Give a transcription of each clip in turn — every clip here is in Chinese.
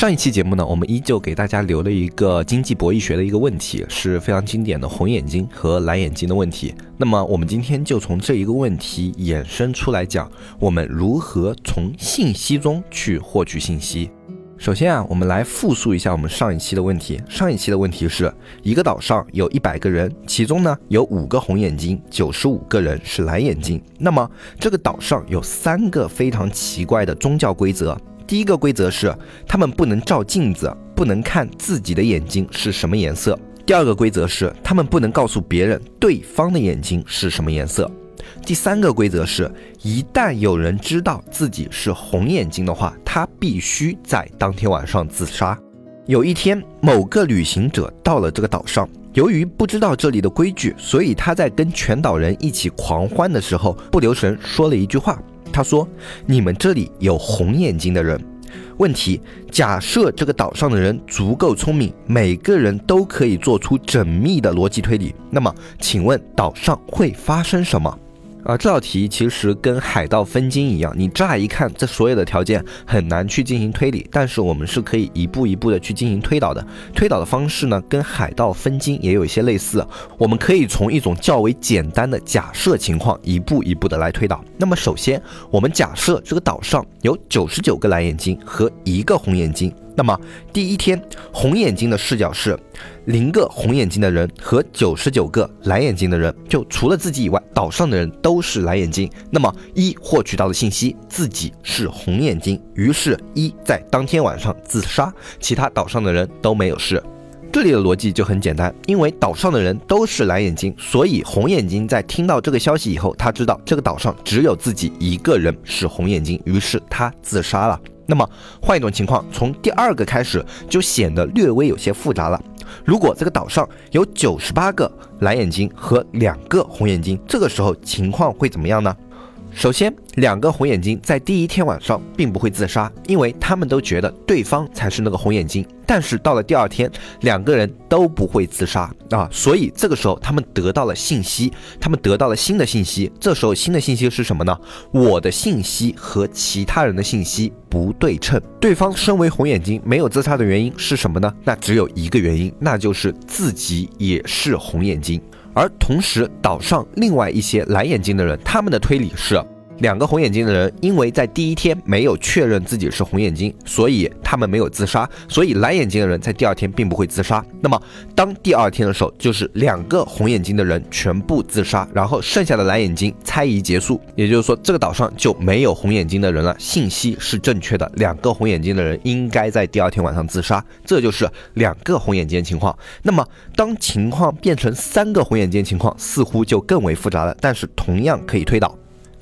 上一期节目呢，我们依旧给大家留了一个经济博弈学的一个问题，是非常经典的红眼睛和蓝眼睛的问题。那么我们今天就从这一个问题衍生出来讲，我们如何从信息中去获取信息。首先啊，我们来复述一下我们上一期的问题。上一期的问题是一个岛上有一百个人，其中呢有五个红眼睛，九十五个人是蓝眼睛。那么这个岛上有三个非常奇怪的宗教规则。第一个规则是，他们不能照镜子，不能看自己的眼睛是什么颜色。第二个规则是，他们不能告诉别人对方的眼睛是什么颜色。第三个规则是，一旦有人知道自己是红眼睛的话，他必须在当天晚上自杀。有一天，某个旅行者到了这个岛上，由于不知道这里的规矩，所以他在跟全岛人一起狂欢的时候，不留神说了一句话。他说：“你们这里有红眼睛的人。问题：假设这个岛上的人足够聪明，每个人都可以做出缜密的逻辑推理，那么，请问岛上会发生什么？”啊，这道题其实跟海盗分金一样，你乍一看这所有的条件很难去进行推理，但是我们是可以一步一步的去进行推导的。推导的方式呢，跟海盗分金也有一些类似，我们可以从一种较为简单的假设情况一步一步的来推导。那么首先，我们假设这个岛上有九十九个蓝眼睛和一个红眼睛。那么第一天，红眼睛的视角是零个红眼睛的人和九十九个蓝眼睛的人，就除了自己以外，岛上的人都是蓝眼睛。那么一获取到的信息，自己是红眼睛，于是一在当天晚上自杀，其他岛上的人都没有事。这里的逻辑就很简单，因为岛上的人都是蓝眼睛，所以红眼睛在听到这个消息以后，他知道这个岛上只有自己一个人是红眼睛，于是他自杀了。那么换一种情况，从第二个开始就显得略微有些复杂了。如果这个岛上有九十八个蓝眼睛和两个红眼睛，这个时候情况会怎么样呢？首先，两个红眼睛在第一天晚上并不会自杀，因为他们都觉得对方才是那个红眼睛。但是到了第二天，两个人都不会自杀啊，所以这个时候他们得到了信息，他们得到了新的信息。这时候新的信息是什么呢？我的信息和其他人的信息不对称。对方身为红眼睛没有自杀的原因是什么呢？那只有一个原因，那就是自己也是红眼睛。而同时，岛上另外一些蓝眼睛的人，他们的推理是。两个红眼睛的人，因为在第一天没有确认自己是红眼睛，所以他们没有自杀。所以蓝眼睛的人在第二天并不会自杀。那么当第二天的时候，就是两个红眼睛的人全部自杀，然后剩下的蓝眼睛猜疑结束。也就是说，这个岛上就没有红眼睛的人了。信息是正确的，两个红眼睛的人应该在第二天晚上自杀。这就是两个红眼睛情况。那么当情况变成三个红眼睛情况，似乎就更为复杂了。但是同样可以推导。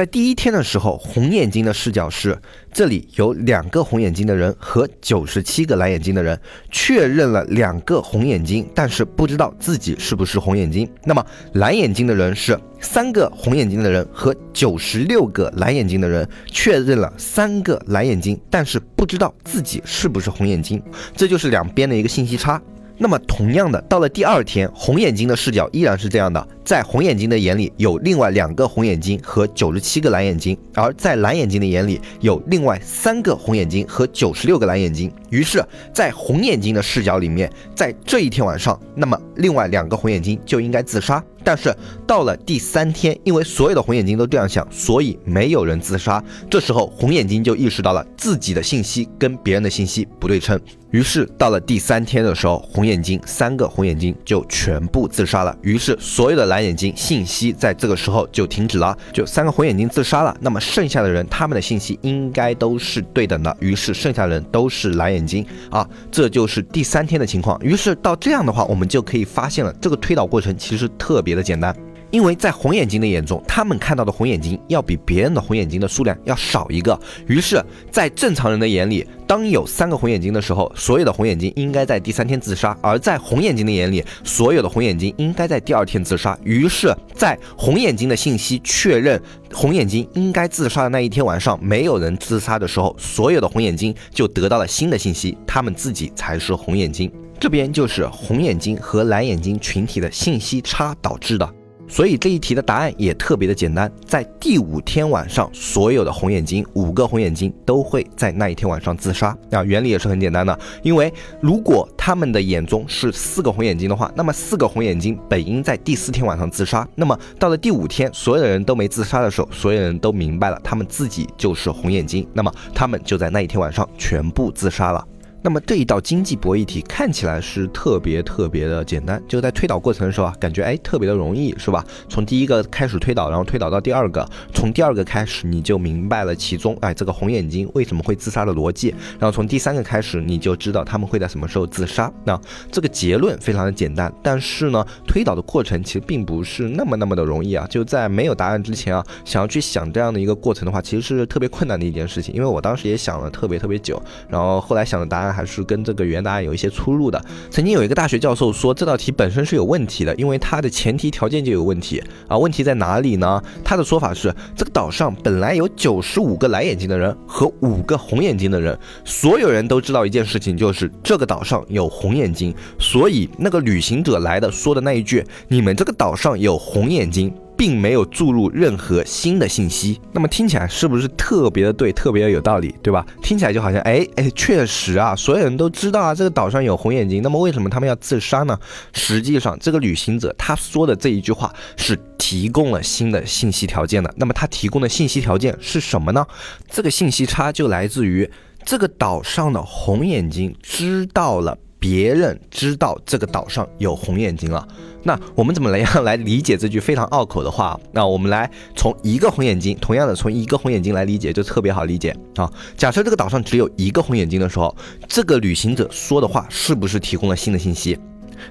在第一天的时候，红眼睛的视角是这里有两个红眼睛的人和九十七个蓝眼睛的人，确认了两个红眼睛，但是不知道自己是不是红眼睛。那么蓝眼睛的人是三个红眼睛的人和九十六个蓝眼睛的人，确认了三个蓝眼睛，但是不知道自己是不是红眼睛。这就是两边的一个信息差。那么同样的，到了第二天，红眼睛的视角依然是这样的。在红眼睛的眼里，有另外两个红眼睛和九十七个蓝眼睛；而在蓝眼睛的眼里，有另外三个红眼睛和九十六个蓝眼睛。于是，在红眼睛的视角里面，在这一天晚上，那么另外两个红眼睛就应该自杀。但是到了第三天，因为所有的红眼睛都这样想，所以没有人自杀。这时候，红眼睛就意识到了自己的信息跟别人的信息不对称。于是到了第三天的时候，红眼睛三个红眼睛就全部自杀了。于是所有的蓝。眼睛信息在这个时候就停止了，就三个红眼睛自杀了。那么剩下的人，他们的信息应该都是对等的。于是剩下的人都是蓝眼睛啊，这就是第三天的情况。于是到这样的话，我们就可以发现了这个推导过程其实特别别的简单。因为在红眼睛的眼中，他们看到的红眼睛要比别人的红眼睛的数量要少一个。于是，在正常人的眼里，当有三个红眼睛的时候，所有的红眼睛应该在第三天自杀；而在红眼睛的眼里，所有的红眼睛应该在第二天自杀。于是，在红眼睛的信息确认红眼睛应该自杀的那一天晚上，没有人自杀的时候，所有的红眼睛就得到了新的信息，他们自己才是红眼睛。这边就是红眼睛和蓝眼睛群体的信息差导致的。所以这一题的答案也特别的简单，在第五天晚上，所有的红眼睛五个红眼睛都会在那一天晚上自杀。啊，原理也是很简单的，因为如果他们的眼中是四个红眼睛的话，那么四个红眼睛本应在第四天晚上自杀。那么到了第五天，所有的人都没自杀的时候，所有人都明白了他们自己就是红眼睛，那么他们就在那一天晚上全部自杀了。那么这一道经济博弈题看起来是特别特别的简单，就在推导过程的时候啊，感觉哎特别的容易，是吧？从第一个开始推导，然后推导到第二个，从第二个开始你就明白了其中哎这个红眼睛为什么会自杀的逻辑，然后从第三个开始你就知道他们会在什么时候自杀。那这个结论非常的简单，但是呢，推导的过程其实并不是那么那么的容易啊。就在没有答案之前啊，想要去想这样的一个过程的话，其实是特别困难的一件事情，因为我当时也想了特别特别久，然后后来想的答案。还是跟这个原答案有一些出入的。曾经有一个大学教授说，这道题本身是有问题的，因为它的前提条件就有问题啊。问题在哪里呢？他的说法是，这个岛上本来有九十五个蓝眼睛的人和五个红眼睛的人，所有人都知道一件事情，就是这个岛上有红眼睛，所以那个旅行者来的说的那一句“你们这个岛上有红眼睛”。并没有注入任何新的信息，那么听起来是不是特别的对，特别的有道理，对吧？听起来就好像，哎哎，确实啊，所有人都知道啊，这个岛上有红眼睛，那么为什么他们要自杀呢？实际上，这个旅行者他说的这一句话是提供了新的信息条件的。那么他提供的信息条件是什么呢？这个信息差就来自于这个岛上的红眼睛知道了。别人知道这个岛上有红眼睛了，那我们怎么来样来理解这句非常拗口的话？那我们来从一个红眼睛，同样的从一个红眼睛来理解，就特别好理解啊。假设这个岛上只有一个红眼睛的时候，这个旅行者说的话是不是提供了新的信息？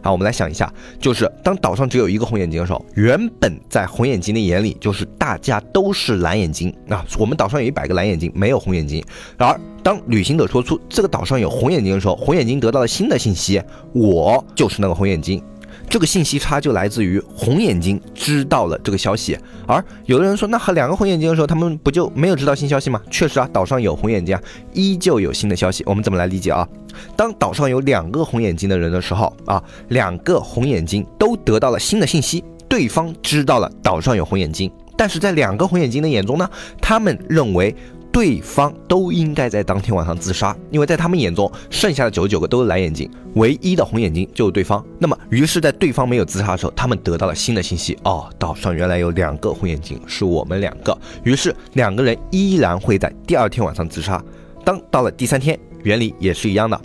好，我们来想一下，就是当岛上只有一个红眼睛的时候，原本在红眼睛的眼里，就是大家都是蓝眼睛啊。我们岛上有一百个蓝眼睛，没有红眼睛。而当旅行者说出这个岛上有红眼睛的时候，红眼睛得到了新的信息，我就是那个红眼睛。这个信息差就来自于红眼睛知道了这个消息，而有的人说，那和两个红眼睛的时候，他们不就没有知道新消息吗？确实啊，岛上有红眼睛啊，依旧有新的消息。我们怎么来理解啊？当岛上有两个红眼睛的人的时候啊，两个红眼睛都得到了新的信息，对方知道了岛上有红眼睛，但是在两个红眼睛的眼中呢，他们认为。对方都应该在当天晚上自杀，因为在他们眼中，剩下的九十九个都是蓝眼睛，唯一的红眼睛就是对方。那么，于是，在对方没有自杀的时候，他们得到了新的信息：哦，岛上原来有两个红眼睛，是我们两个。于是，两个人依然会在第二天晚上自杀。当到了第三天，原理也是一样的，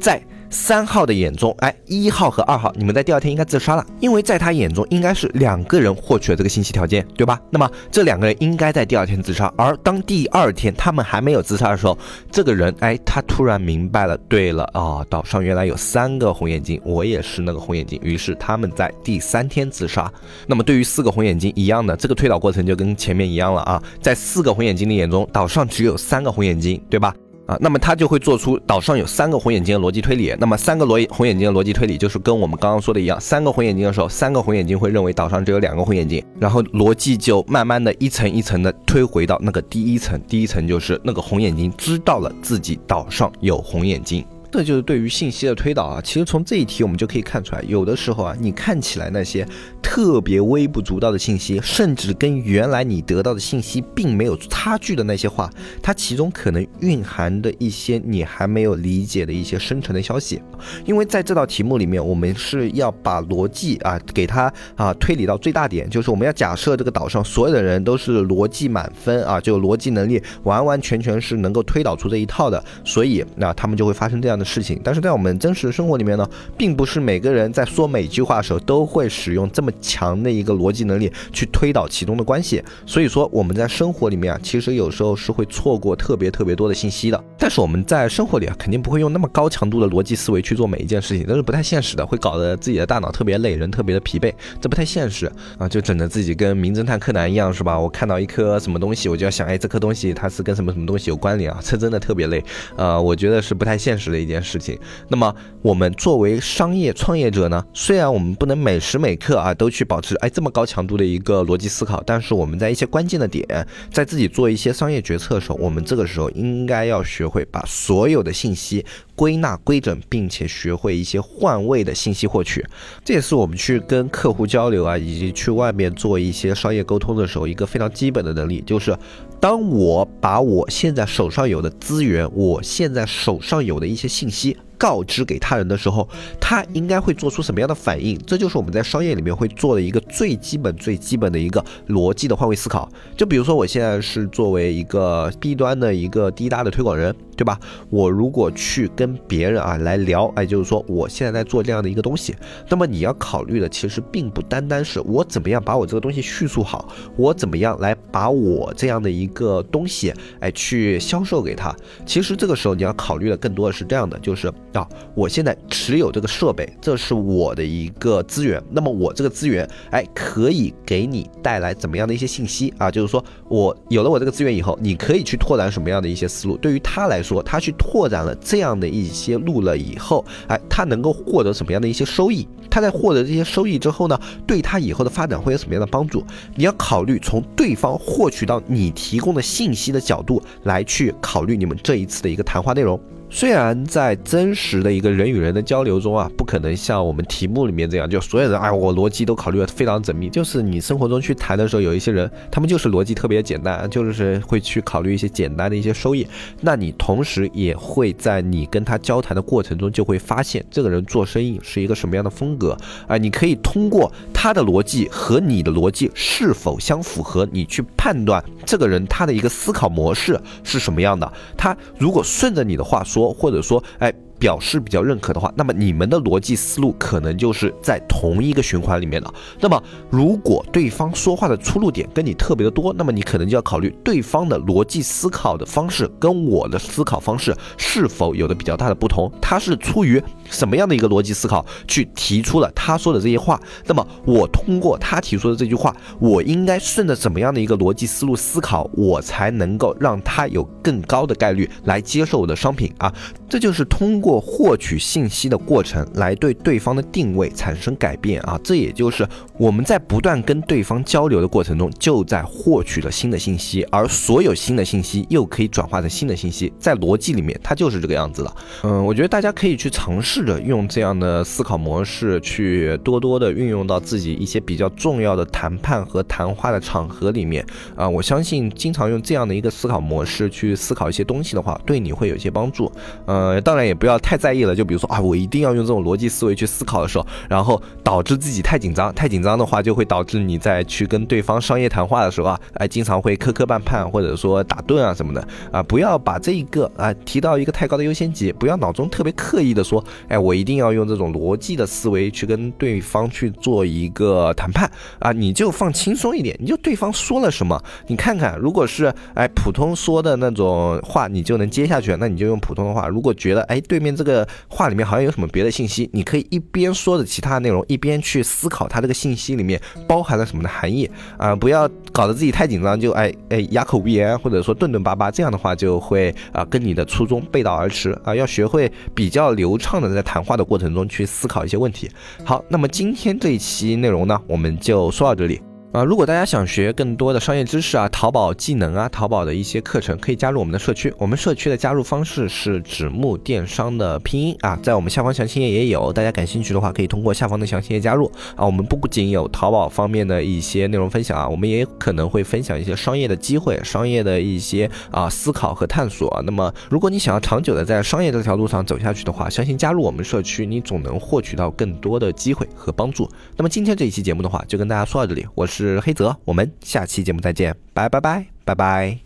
在。三号的眼中，哎，一号和二号，你们在第二天应该自杀了，因为在他眼中应该是两个人获取了这个信息条件，对吧？那么这两个人应该在第二天自杀，而当第二天他们还没有自杀的时候，这个人，哎，他突然明白了，对了啊，岛上原来有三个红眼睛，我也是那个红眼睛，于是他们在第三天自杀。那么对于四个红眼睛一样的这个推导过程就跟前面一样了啊，在四个红眼睛的眼中，岛上只有三个红眼睛，对吧？啊，那么他就会做出岛上有三个红眼睛的逻辑推理。那么三个罗红眼睛的逻辑推理就是跟我们刚刚说的一样，三个红眼睛的时候，三个红眼睛会认为岛上只有两个红眼睛，然后逻辑就慢慢的一层一层的推回到那个第一层，第一层就是那个红眼睛知道了自己岛上有红眼睛。这就是对于信息的推导啊。其实从这一题我们就可以看出来，有的时候啊，你看起来那些特别微不足道的信息，甚至跟原来你得到的信息并没有差距的那些话，它其中可能蕴含的一些你还没有理解的一些深层的消息。因为在这道题目里面，我们是要把逻辑啊给它啊推理到最大点，就是我们要假设这个岛上所有的人都是逻辑满分啊，就逻辑能力完完全全是能够推导出这一套的，所以那他们就会发生这样。的事情。但是在我们真实的生活里面呢，并不是每个人在说每句话的时候都会使用这么强的一个逻辑能力去推导其中的关系。所以说我们在生活里面啊，其实有时候是会错过特别特别多的信息的。但是我们在生活里啊，肯定不会用那么高强度的逻辑思维去做每一件事情，这是不太现实的，会搞得自己的大脑特别累，人特别的疲惫，这不太现实啊！就整的自己跟名侦探柯南一样，是吧？我看到一颗什么东西，我就要想，哎，这颗东西它是跟什么什么东西有关联啊？这真的特别累，呃，我觉得是不太现实的一件事情。那么我们作为商业创业者呢，虽然我们不能每时每刻啊都去保持哎这么高强度的一个逻辑思考，但是我们在一些关键的点，在自己做一些商业决策的时候，我们这个时候应该要学会把所有的信息。归纳规整，并且学会一些换位的信息获取，这也是我们去跟客户交流啊，以及去外面做一些商业沟通的时候一个非常基本的能力，就是当我把我现在手上有的资源，我现在手上有的一些信息。告知给他人的时候，他应该会做出什么样的反应？这就是我们在商业里面会做的一个最基本、最基本的一个逻辑的换位思考。就比如说，我现在是作为一个 B 端的一个滴答的推广人，对吧？我如果去跟别人啊来聊，哎，就是说我现在在做这样的一个东西，那么你要考虑的其实并不单单是我怎么样把我这个东西叙述好，我怎么样来把我这样的一个东西哎去销售给他。其实这个时候你要考虑的更多的是这样的，就是。啊，我现在持有这个设备，这是我的一个资源。那么我这个资源，哎，可以给你带来怎么样的一些信息啊？就是说我有了我这个资源以后，你可以去拓展什么样的一些思路？对于他来说，他去拓展了这样的一些路了以后，哎，他能够获得什么样的一些收益？他在获得这些收益之后呢，对他以后的发展会有什么样的帮助？你要考虑从对方获取到你提供的信息的角度来去考虑你们这一次的一个谈话内容。虽然在真实的一个人与人的交流中啊，不可能像我们题目里面这样，就所有人哎，我逻辑都考虑的非常缜密。就是你生活中去谈的时候，有一些人，他们就是逻辑特别简单，就是会去考虑一些简单的一些收益。那你同时也会在你跟他交谈的过程中，就会发现这个人做生意是一个什么样的风格啊？你可以通过他的逻辑和你的逻辑是否相符合，你去判断这个人他的一个思考模式是什么样的。他如果顺着你的话说。或者说，哎。表示比较认可的话，那么你们的逻辑思路可能就是在同一个循环里面的。那么如果对方说话的出入点跟你特别的多，那么你可能就要考虑对方的逻辑思考的方式跟我的思考方式是否有的比较大的不同。他是出于什么样的一个逻辑思考去提出了他说的这些话？那么我通过他提出的这句话，我应该顺着怎么样的一个逻辑思路思考，我才能够让他有更高的概率来接受我的商品啊？这就是通。过获取信息的过程来对对方的定位产生改变啊，这也就是我们在不断跟对方交流的过程中，就在获取了新的信息，而所有新的信息又可以转化成新的信息，在逻辑里面它就是这个样子的。嗯，我觉得大家可以去尝试着用这样的思考模式，去多多的运用到自己一些比较重要的谈判和谈话的场合里面啊。我相信经常用这样的一个思考模式去思考一些东西的话，对你会有一些帮助。呃，当然也不要。太在意了，就比如说啊，我一定要用这种逻辑思维去思考的时候，然后导致自己太紧张，太紧张的话，就会导致你在去跟对方商业谈话的时候啊，哎，经常会磕磕绊绊，或者说打顿啊什么的啊，不要把这一个啊提到一个太高的优先级，不要脑中特别刻意的说，哎，我一定要用这种逻辑的思维去跟对方去做一个谈判啊，你就放轻松一点，你就对方说了什么，你看看，如果是哎普通说的那种话，你就能接下去，那你就用普通的话，如觉得哎对面。这个话里面好像有什么别的信息，你可以一边说着其他的内容，一边去思考它这个信息里面包含了什么的含义啊！不要搞得自己太紧张，就哎哎哑口无言，或者说顿顿巴巴，这样的话就会啊跟你的初衷背道而驰啊！要学会比较流畅的在谈话的过程中去思考一些问题。好，那么今天这一期内容呢，我们就说到这里。啊，如果大家想学更多的商业知识啊，淘宝技能啊，淘宝的一些课程，可以加入我们的社区。我们社区的加入方式是纸木电商的拼音啊，在我们下方详情页也有，大家感兴趣的话，可以通过下方的详情页加入啊。我们不仅有淘宝方面的一些内容分享啊，我们也可能会分享一些商业的机会、商业的一些啊思考和探索。那么，如果你想要长久的在商业这条路上走下去的话，相信加入我们社区，你总能获取到更多的机会和帮助。那么今天这一期节目的话，就跟大家说到这里，我是。是黑泽，我们下期节目再见，拜拜拜拜拜。